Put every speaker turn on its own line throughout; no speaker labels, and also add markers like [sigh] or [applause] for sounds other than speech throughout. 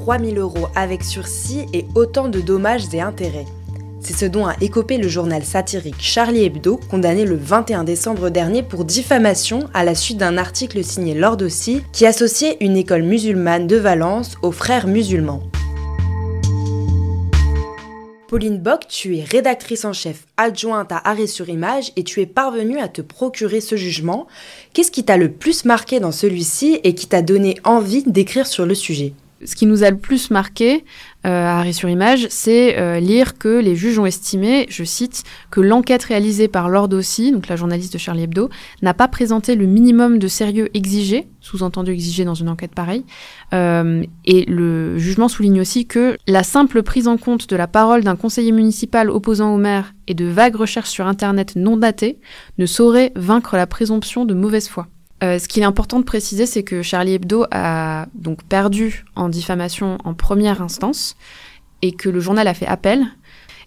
3000 euros avec sursis et autant de dommages et intérêts. C'est ce dont a écopé le journal satirique Charlie Hebdo, condamné le 21 décembre dernier pour diffamation à la suite d'un article signé Lord qui associait une école musulmane de Valence aux frères musulmans. Pauline Bock, tu es rédactrice en chef adjointe à Arrêt sur Image et tu es parvenue à te procurer ce jugement. Qu'est-ce qui t'a le plus marqué dans celui-ci et qui t'a donné envie d'écrire sur le sujet?
Ce qui nous a le plus marqué euh, à Arrêt sur Image, c'est euh, lire que les juges ont estimé, je cite, que l'enquête réalisée par Lord aussi, donc la journaliste de Charlie Hebdo, n'a pas présenté le minimum de sérieux exigé, sous-entendu exigé dans une enquête pareille. Euh, et le jugement souligne aussi que la simple prise en compte de la parole d'un conseiller municipal opposant au maire et de vagues recherches sur Internet non datées ne saurait vaincre la présomption de mauvaise foi. Euh, ce qu'il est important de préciser, c'est que Charlie Hebdo a donc perdu en diffamation en première instance et que le journal a fait appel.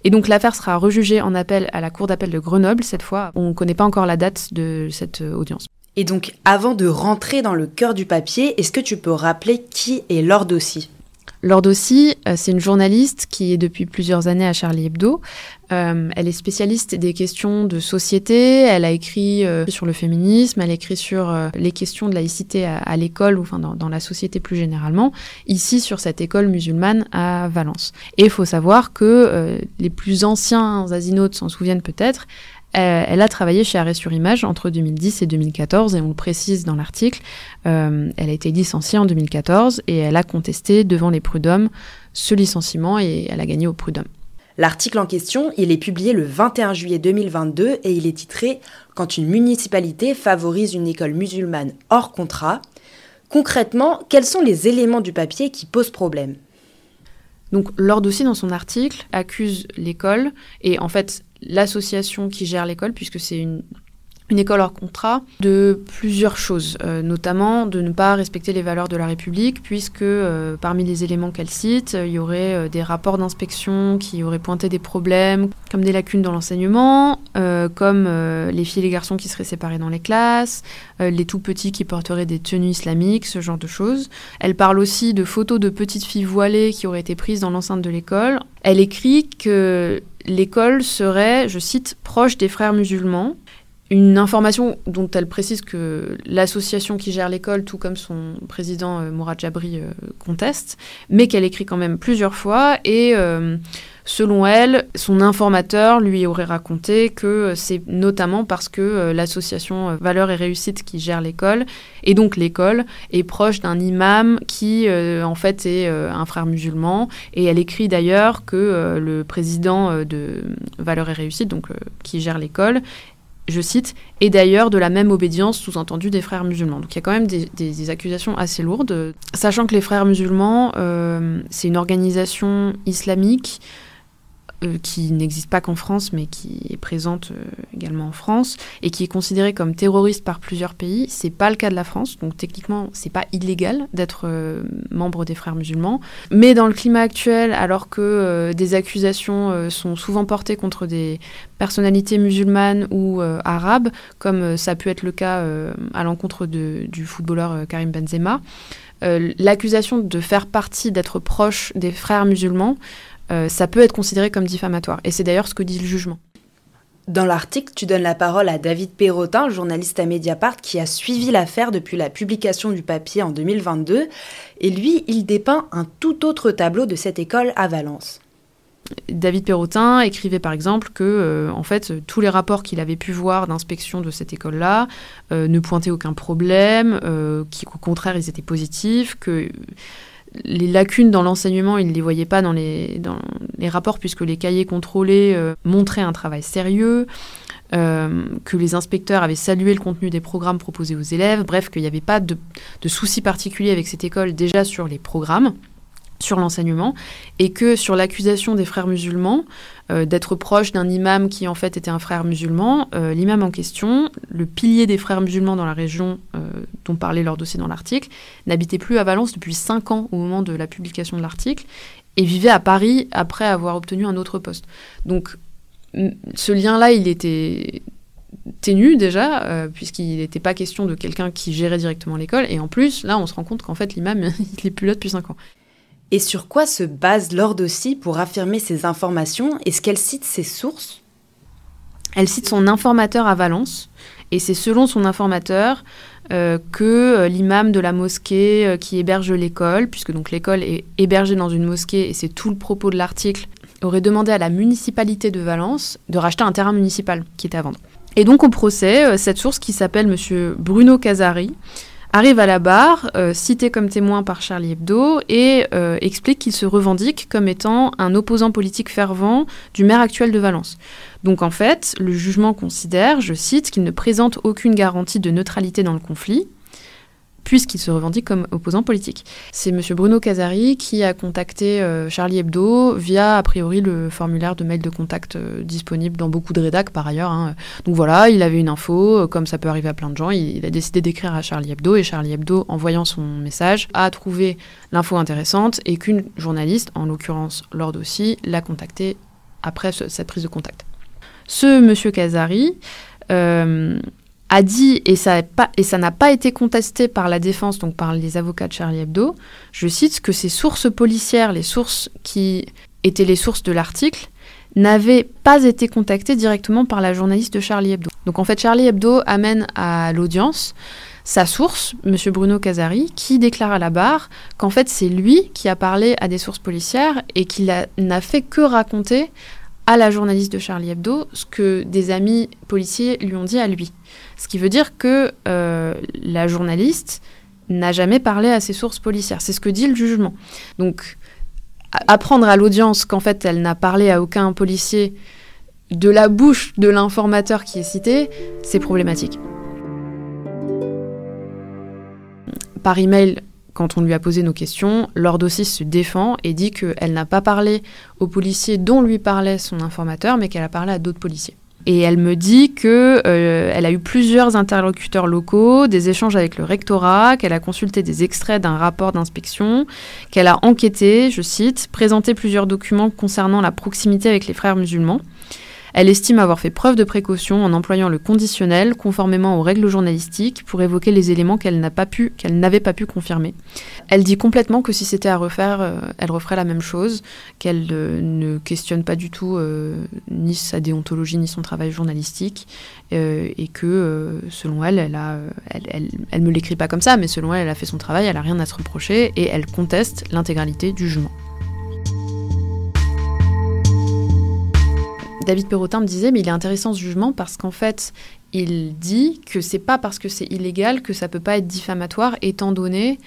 Et donc l'affaire sera rejugée en appel à la Cour d'appel de Grenoble cette fois. On ne connaît pas encore la date de cette euh, audience.
Et donc avant de rentrer dans le cœur du papier, est-ce que tu peux rappeler qui est Lord aussi
Lord aussi, euh, c'est une journaliste qui est depuis plusieurs années à Charlie Hebdo. Euh, elle est spécialiste des questions de société. Elle a écrit euh, sur le féminisme, elle a écrit sur les questions de laïcité à, l'école ou enfin dans, la société plus généralement. Ici, sur cette école musulmane à Valence. Et il faut savoir que les plus anciens asinautes s'en souviennent peut-être. Euh, elle a travaillé chez Arrêt sur Image entre 2010 et 2014, et on le précise dans l'article. Euh, elle a été licenciée en 2014 et elle a contesté devant les prud'hommes ce licenciement et elle a gagné au prud'homme.
L'article en question, il est publié le 21 juillet 2022 et il est titré Quand une municipalité favorise une école musulmane hors contrat. Concrètement, quels sont les éléments du papier qui posent problème?
Donc, Lord aussi, dans son article, accuse l'école, et en fait, l'association qui gère l'école, puisque c'est une, une école hors contrat, de plusieurs choses, euh, notamment de ne pas respecter les valeurs de la République, puisque euh, parmi les éléments qu'elle cite, il y aurait euh, des rapports d'inspection qui auraient pointé des problèmes, comme des lacunes dans l'enseignement, comme les filles et les garçons qui seraient séparés dans les classes, les tout petits qui porteraient des tenues islamiques, ce genre de choses. Elle parle aussi de photos de petites filles voilées qui auraient été prises dans l'enceinte de l'école. Elle écrit que l'école serait, je cite, proche des frères musulmans. Une information dont elle précise que l'association qui gère l'école, tout comme son président euh, Mourad Jabri, euh, conteste, mais qu'elle écrit quand même plusieurs fois. Et euh, selon elle, son informateur lui aurait raconté que c'est notamment parce que l'association Valeurs et Réussite qui gère l'école, et donc l'école, est proche d'un imam qui en fait est un frère musulman. Et elle écrit d'ailleurs que le président de Valeurs et Réussite, donc qui gère l'école, je cite, et d'ailleurs de la même obédience sous-entendu des frères musulmans. Donc il y a quand même des, accusations assez lourdes, sachant que les frères musulmans, euh, c'est une organisation islamique euh, qui n'existe pas qu'en France, mais qui est présente euh, également en France et qui est considérée comme terroriste par plusieurs pays. C'est pas le cas de la France, donc techniquement, c'est pas illégal d'être euh, membre des Frères musulmans. Mais dans le climat actuel, alors que des accusations sont souvent portées contre des personnalités musulmanes ou arabes, comme ça a pu être le cas à l'encontre du footballeur Karim Benzema, l'accusation de faire partie, d'être proche des frères musulmans, euh, ça peut être considéré comme diffamatoire. Et c'est d'ailleurs ce que dit le jugement.
Dans l'article, tu donnes la parole à David Perrotin, journaliste à Mediapart, qui a suivi l'affaire depuis la publication du papier en 2022. Et lui, il dépeint un tout autre tableau de cette école à Valence.
David Perrotin écrivait par exemple que, euh, en fait, tous les rapports qu'il avait pu voir d'inspection de cette école-là euh, ne pointaient aucun problème, qu'au contraire, ils étaient positifs, que les lacunes dans l'enseignement, il ne les voyait pas dans les, dans les rapports puisque les cahiers contrôlés euh, montraient un travail sérieux, euh, que les inspecteurs avaient salué le contenu des programmes proposés aux élèves, bref, qu'il n'y avait pas de, de soucis particuliers avec cette école déjà sur les programmes sur l'enseignement et que sur l'accusation des frères musulmans euh, d'être proche d'un imam qui en fait était un frère musulman, euh, l'imam en question, le pilier des frères musulmans dans la région euh, dont parlait leur dossier dans l'article, n'habitait plus à Valence depuis 5 ans au moment de la publication de l'article et vivait à Paris après avoir obtenu un autre poste. Donc ce lien-là, il était ténu déjà, puisqu'il n'était pas question de quelqu'un qui gérait directement l'école. Et en plus, là, on se rend compte qu'en fait, l'imam, [laughs] il n'est plus là depuis 5 ans.
Et sur quoi se base Lordossi pour affirmer ces informations? Est-ce qu'elle cite ses sources?
Elle cite son informateur à Valence, et c'est selon son informateur euh, que euh, l'imam de la mosquée euh, qui héberge l'école, puisque donc l'école est hébergée dans une mosquée, et c'est tout le propos de l'article, aurait demandé à la municipalité de Valence de racheter un terrain municipal qui était à vendre. Et donc au procès, cette source qui s'appelle Monsieur Bruno Casari, arrive à la barre, euh, cité comme témoin par Charlie Hebdo, et euh, explique qu'il se revendique comme étant un opposant politique fervent du maire actuel de Valence. Donc en fait, le jugement considère, je cite, qu'il ne présente aucune garantie de neutralité dans le conflit, puisqu'il se revendique comme opposant politique. C'est M. Bruno Casari qui a contacté euh, Charlie Hebdo via, a priori, le formulaire de mail de contact euh, disponible dans beaucoup de rédacs par ailleurs. Hein. Donc voilà, il avait une info, euh, comme ça peut arriver à plein de gens, il, a décidé d'écrire à Charlie Hebdo, et Charlie Hebdo, en voyant son message, a trouvé l'info intéressante, et qu'une journaliste, en l'occurrence Lord aussi, l'a contacté après cette prise de contact. Ce monsieur Casari a dit, et ça n'a pas, été contesté par la défense, donc par les avocats de Charlie Hebdo, je cite, que ces sources policières, les sources qui étaient les sources de l'article, n'avaient pas été contactées directement par la journaliste de Charlie Hebdo. Donc en fait, Charlie Hebdo amène à l'audience sa source, M. Bruno Casari, qui déclare à la barre qu'en fait c'est lui qui a parlé à des sources policières et qu'il n'a fait que raconter à la journaliste de Charlie Hebdo ce que des amis policiers lui ont dit à lui. Ce qui veut dire que euh, la journaliste n'a jamais parlé à ses sources policières. C'est ce que dit le jugement. Donc, apprendre à l'audience qu'en fait, elle n'a parlé à aucun policier de la bouche de l'informateur qui est cité, c'est problématique. Par email, quand on lui a posé nos questions, Lord aussi se défend et dit qu'elle n'a pas parlé aux policiers dont lui parlait son informateur, mais qu'elle a parlé à d'autres policiers. Et elle me dit que euh, a eu plusieurs interlocuteurs locaux, des échanges avec le rectorat, qu'elle a consulté des extraits d'un rapport d'inspection, qu'elle a enquêté, je cite, présenté plusieurs documents concernant la proximité avec les frères musulmans. Elle estime avoir fait preuve de précaution en employant le conditionnel conformément aux règles journalistiques pour évoquer les éléments qu'elle n'avait pas pu confirmer. Elle dit complètement que si c'était à refaire, euh, elle referait la même chose, qu'elle euh, ne questionne pas du tout euh, ni sa déontologie ni son travail journalistique et que selon elle, elle a, me l'écrit pas comme ça, mais selon elle, elle a fait son travail, elle a rien à se reprocher et elle conteste l'intégralité du jugement. David Perrotin me disait, mais il est intéressant ce jugement parce qu'en fait, il dit que c'est pas parce que c'est illégal que ça peut pas être diffamatoire, étant donné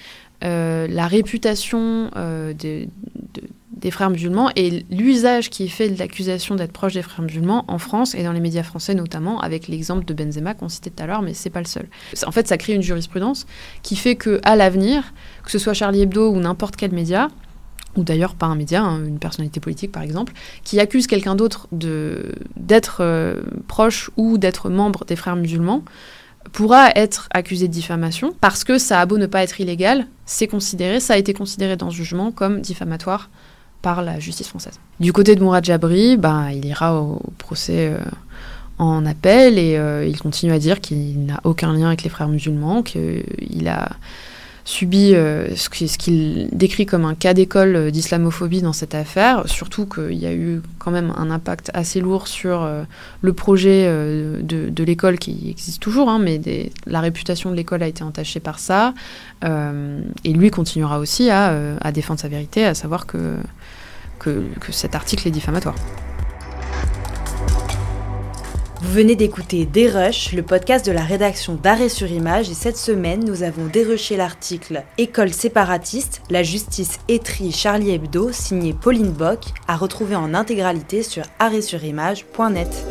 euh, la réputation euh, des frères musulmans et l'usage qui est fait de l'accusation d'être proche des frères musulmans en France et dans les médias français notamment, avec l'exemple de Benzema qu'on citait tout à l'heure, mais c'est pas le seul. En fait, ça crée une jurisprudence qui fait que à l'avenir, que ce soit Charlie Hebdo ou n'importe quel média, ou d'ailleurs pas un média, hein, une personnalité politique par exemple, qui accuse quelqu'un d'autre d'être euh, proche ou d'être membre des frères musulmans, pourra être accusé de diffamation parce que ça a beau ne pas être illégal, c'est considéré, ça a été considéré dans ce jugement comme diffamatoire par la justice française. Du côté de Mourad Jabri, bah, il ira au, procès euh, en appel et euh, il continue à dire qu'il n'a aucun lien avec les frères musulmans, qu'il a subi euh, ce qu'il décrit comme un cas d'école d'islamophobie dans cette affaire, surtout qu'il y a eu quand même un impact assez lourd sur euh, le projet euh, de, l'école qui existe toujours, hein, mais la réputation de l'école a été entachée par ça, et lui continuera aussi à, défendre sa vérité, à savoir que cet article est diffamatoire.
Vous venez d'écouter Dérush, le podcast de la rédaction d'Arrêt sur Image, et cette semaine, nous avons dérushé l'article École séparatiste, la justice étrie Charlie Hebdo, signé Pauline Bock, à retrouver en intégralité sur arrêtsurimage.net.